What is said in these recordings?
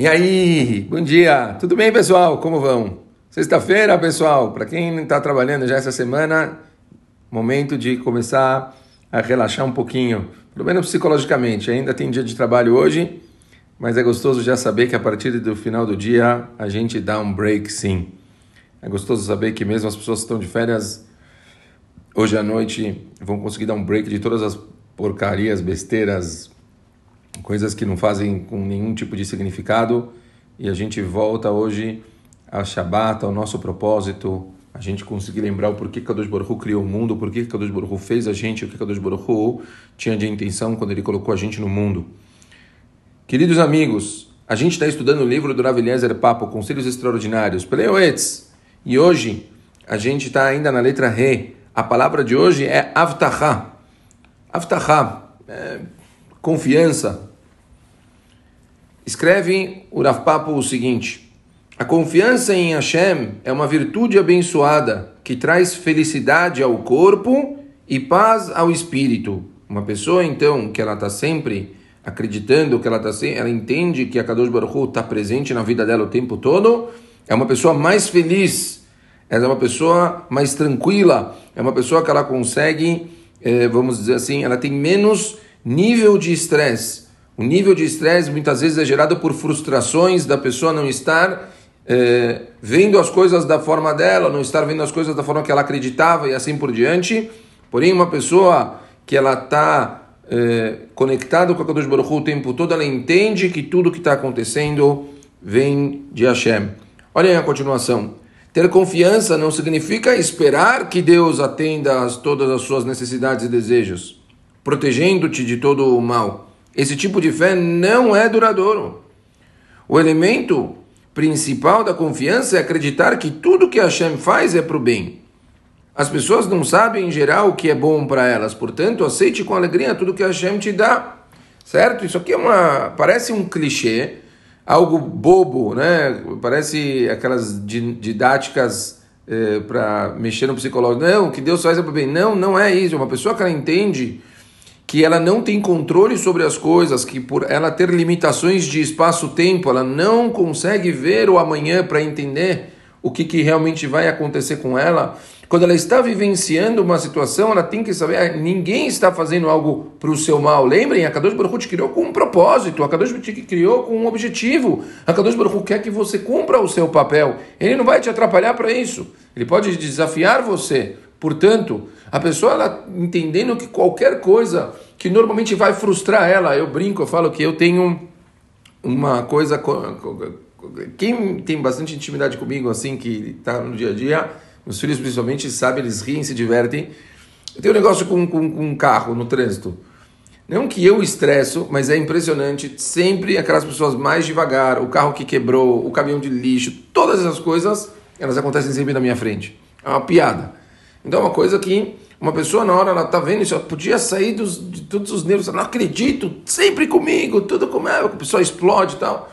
E aí, bom dia, tudo bem pessoal? Como vão? Sexta-feira, pessoal, para quem está trabalhando já essa semana, momento de começar a relaxar um pouquinho, pelo menos psicologicamente. Ainda tem dia de trabalho hoje, mas é gostoso já saber que a partir do final do dia a gente dá um break sim. É gostoso saber que mesmo as pessoas que estão de férias hoje à noite vão conseguir dar um break de todas as porcarias, besteiras, coisas que não fazem com nenhum tipo de significado e a gente volta hoje a Shabbat, ao nosso propósito, a gente conseguir lembrar o porquê Kadosh Baruch Hu criou o mundo, o porquê Kadosh Baruch Hu fez a gente, o que Kadosh Baruch Hu tinha de intenção quando ele colocou a gente no mundo. Queridos amigos, a gente está estudando o livro do Rav Eliezer Papo, Conselhos Extraordinários, Peleoetz, e hoje a gente está ainda na letra Re. A palavra de hoje é Avtachá. Avtachá, é, confiança, Escreve o Rav Papo o seguinte: A confiança em Hashem é uma virtude abençoada que traz felicidade ao corpo e paz ao espírito. Uma pessoa, então, que ela está sempre acreditando, que ela tá sempre, ela entende que a Kadosh Baruch está presente na vida dela o tempo todo, é uma pessoa mais feliz, ela é uma pessoa mais tranquila, é uma pessoa que ela consegue, eh, vamos dizer assim, ela tem menos nível de estresse. O nível de estresse muitas vezes é gerado por frustrações da pessoa não estar é, vendo as coisas da forma dela, não estar vendo as coisas da forma que ela acreditava e assim por diante. Porém, uma pessoa que ela está é, conectada com a Kadosh Baruch o tempo todo, ela entende que tudo que está acontecendo vem de Hashem. Olhem a continuação. Ter confiança não significa esperar que Deus atenda todas as suas necessidades e desejos, protegendo-te de todo o mal. Esse tipo de fé não é duradouro. O elemento principal da confiança é acreditar que tudo que Hashem faz é para o bem. As pessoas não sabem em geral o que é bom para elas, portanto, aceite com alegria tudo que Hashem te dá. Certo? Isso aqui é uma parece um clichê, algo bobo, né? Parece aquelas didáticas eh, para mexer no psicológico. Não, o que Deus faz é para o bem. Não, não é isso. Uma pessoa que ela entende que ela não tem controle sobre as coisas, que por ela ter limitações de espaço-tempo, ela não consegue ver o amanhã para entender o que, que realmente vai acontecer com ela. Quando ela está vivenciando uma situação, ela tem que saber, ah, ninguém está fazendo algo para o seu mal. Lembrem, a Kadosh Baruch te criou com um propósito, a Kadosh Baruch te criou com um objetivo. A Kadosh Baruch quer que você cumpra o seu papel. Ele não vai te atrapalhar para isso. Ele pode desafiar você. Portanto, a pessoa ela entendendo que qualquer coisa que normalmente vai frustrar ela, eu brinco, eu falo que eu tenho uma coisa quem tem bastante intimidade comigo assim que está no dia a dia, meus filhos principalmente sabem, eles riem, se divertem. Eu tenho um negócio com, com, com um carro no trânsito. Não que eu estresso, mas é impressionante. Sempre aquelas pessoas mais devagar, o carro que quebrou, o caminhão de lixo, todas essas coisas, elas acontecem sempre na minha frente. É uma piada. Então é uma coisa que uma pessoa na hora ela tá vendo isso, podia sair dos, de todos os nervos, não acredito, sempre comigo, tudo como é, a pessoa explode e tal.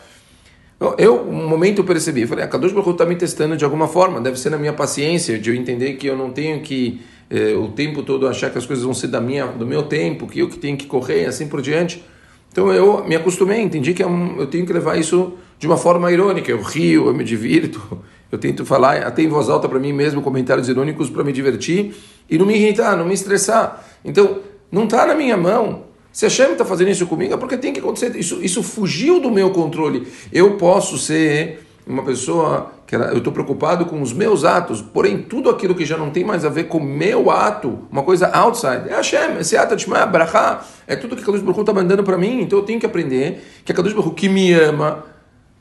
Eu, um momento eu percebi, eu falei, a Kadosh Baruch está me testando de alguma forma, deve ser na minha paciência, de eu entender que eu não tenho que eh, o tempo todo achar que as coisas vão ser da minha, do meu tempo, que eu que tenho que correr assim por diante. Então eu me acostumei, entendi que é eu tenho que levar isso de uma forma irônica, eu rio, eu me divirto, eu tento falar até em voz alta para mim mesmo comentários irônicos para me divertir e não me irritar, não me estressar. Então, não está na minha mão. Se a Shem está fazendo isso comigo é porque tem que acontecer. Isso, isso fugiu do meu controle. Eu posso ser uma pessoa que eu estou preocupado com os meus atos, porém tudo aquilo que já não tem mais a ver com meu ato, uma coisa outside, é Hashem, esse ato de Brachá, é tudo que a Kadosh Baruch está mandando para mim, então eu tenho que aprender que a Kadosh Baruch que me ama,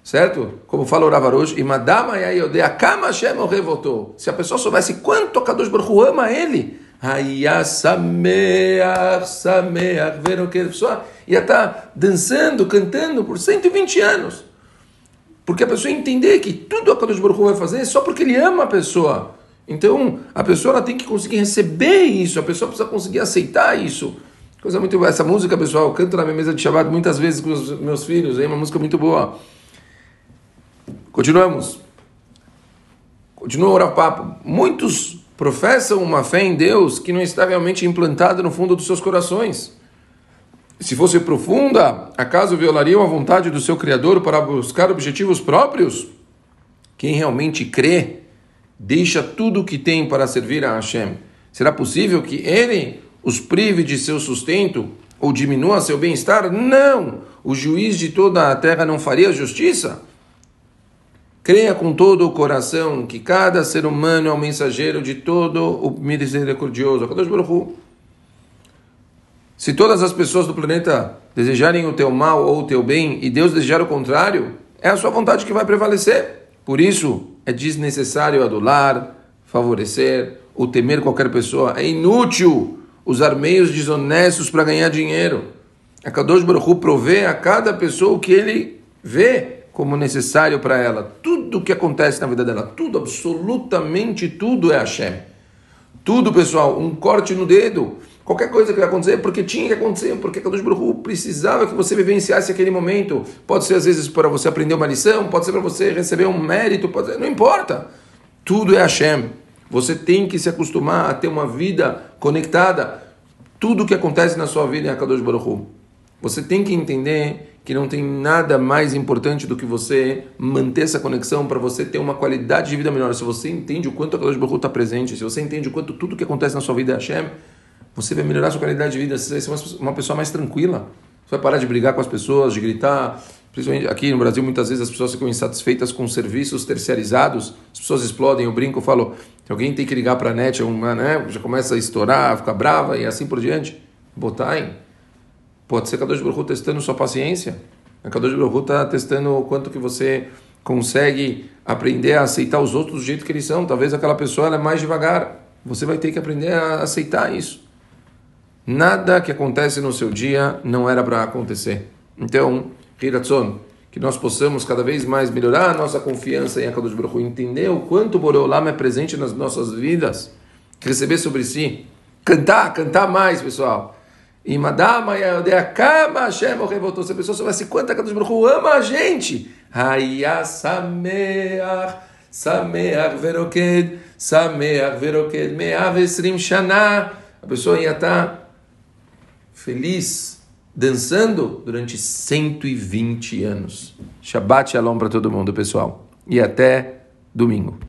Certo? Como fala o Ravarosh, Imadama Yayodea Kama revoltou. Se a pessoa soubesse quanto Kadosh Baruch ama ele, Sameach, Sameach, que ia estar tá dançando, cantando por 120 anos. Porque a pessoa entender que tudo a Kadosh Baruch vai fazer é só porque ele ama a pessoa. Então, a pessoa tem que conseguir receber isso, a pessoa precisa conseguir aceitar isso. Coisa muito boa. Essa música, pessoal, eu canto na minha mesa de Shabbat muitas vezes com os meus filhos, é uma música muito boa. Continuamos. Continua o papo. Muitos professam uma fé em Deus que não está realmente implantada no fundo dos seus corações. Se fosse profunda, acaso violariam a vontade do seu Criador para buscar objetivos próprios? Quem realmente crê, deixa tudo o que tem para servir a Hashem. Será possível que ele os prive de seu sustento ou diminua seu bem-estar? Não! O juiz de toda a terra não faria justiça? Creia com todo o coração que cada ser humano é o mensageiro de todo o misericordioso. Se todas as pessoas do planeta desejarem o teu mal ou o teu bem e Deus desejar o contrário, é a sua vontade que vai prevalecer. Por isso, é desnecessário adular, favorecer ou temer qualquer pessoa. É inútil usar meios desonestos para ganhar dinheiro. A Kadosh Baruch provê a cada pessoa o que ele vê como necessário para ela. Tudo que acontece na vida dela, tudo, absolutamente tudo é Hashem. Tudo, pessoal, um corte no dedo, qualquer coisa que vai acontecer, porque tinha que acontecer, porque Kadosh Baruch precisava que você vivenciasse aquele momento. Pode ser às vezes para você aprender uma lição, pode ser para você receber um mérito, pode ser, não importa. Tudo é Hashem. Você tem que se acostumar a ter uma vida conectada. Tudo que acontece na sua vida é Kadosh Baruch Você tem que entender que não tem nada mais importante do que você manter essa conexão para você ter uma qualidade de vida melhor. Se você entende o quanto a Kadosh Baruch está presente, se você entende o quanto tudo que acontece na sua vida é Hashem, você vai melhorar sua qualidade de vida, você vai ser uma pessoa mais tranquila. Você vai parar de brigar com as pessoas, de gritar. Principalmente aqui no Brasil, muitas vezes as pessoas ficam insatisfeitas com serviços terceirizados, as pessoas explodem, eu brinco, eu falo, alguém tem que ligar para a net, uma, né, já começa a estourar, ficar brava e assim por diante. Botar em Pode ser Kadosh Baruch Hu testando sua paciência. A Kadosh Baruch Hu está testando o quanto que você consegue aprender a aceitar os outros do jeito que eles são. Talvez aquela pessoa é mais devagar. Você vai ter que aprender a aceitar isso. Nada que acontece no seu dia não era para acontecer. Então, Hiratzon, que nós possamos cada vez mais melhorar a nossa confiança em Akadosh Baruch Hu, entender o quanto Boreolam é presente nas nossas vidas, receber sobre si, cantar, cantar mais, pessoal. E Madama Kama Hashem voltou. Se a pessoa soubesse quanto a Kadosh Baruch ama a gente. Haya Sameach, Sameach Veroked, Sameach Veroked, Meav Esrim Shana. A pessoa ia estar feliz, dançando durante 120 anos. Shabbat Shalom para todo mundo, pessoal. E até domingo.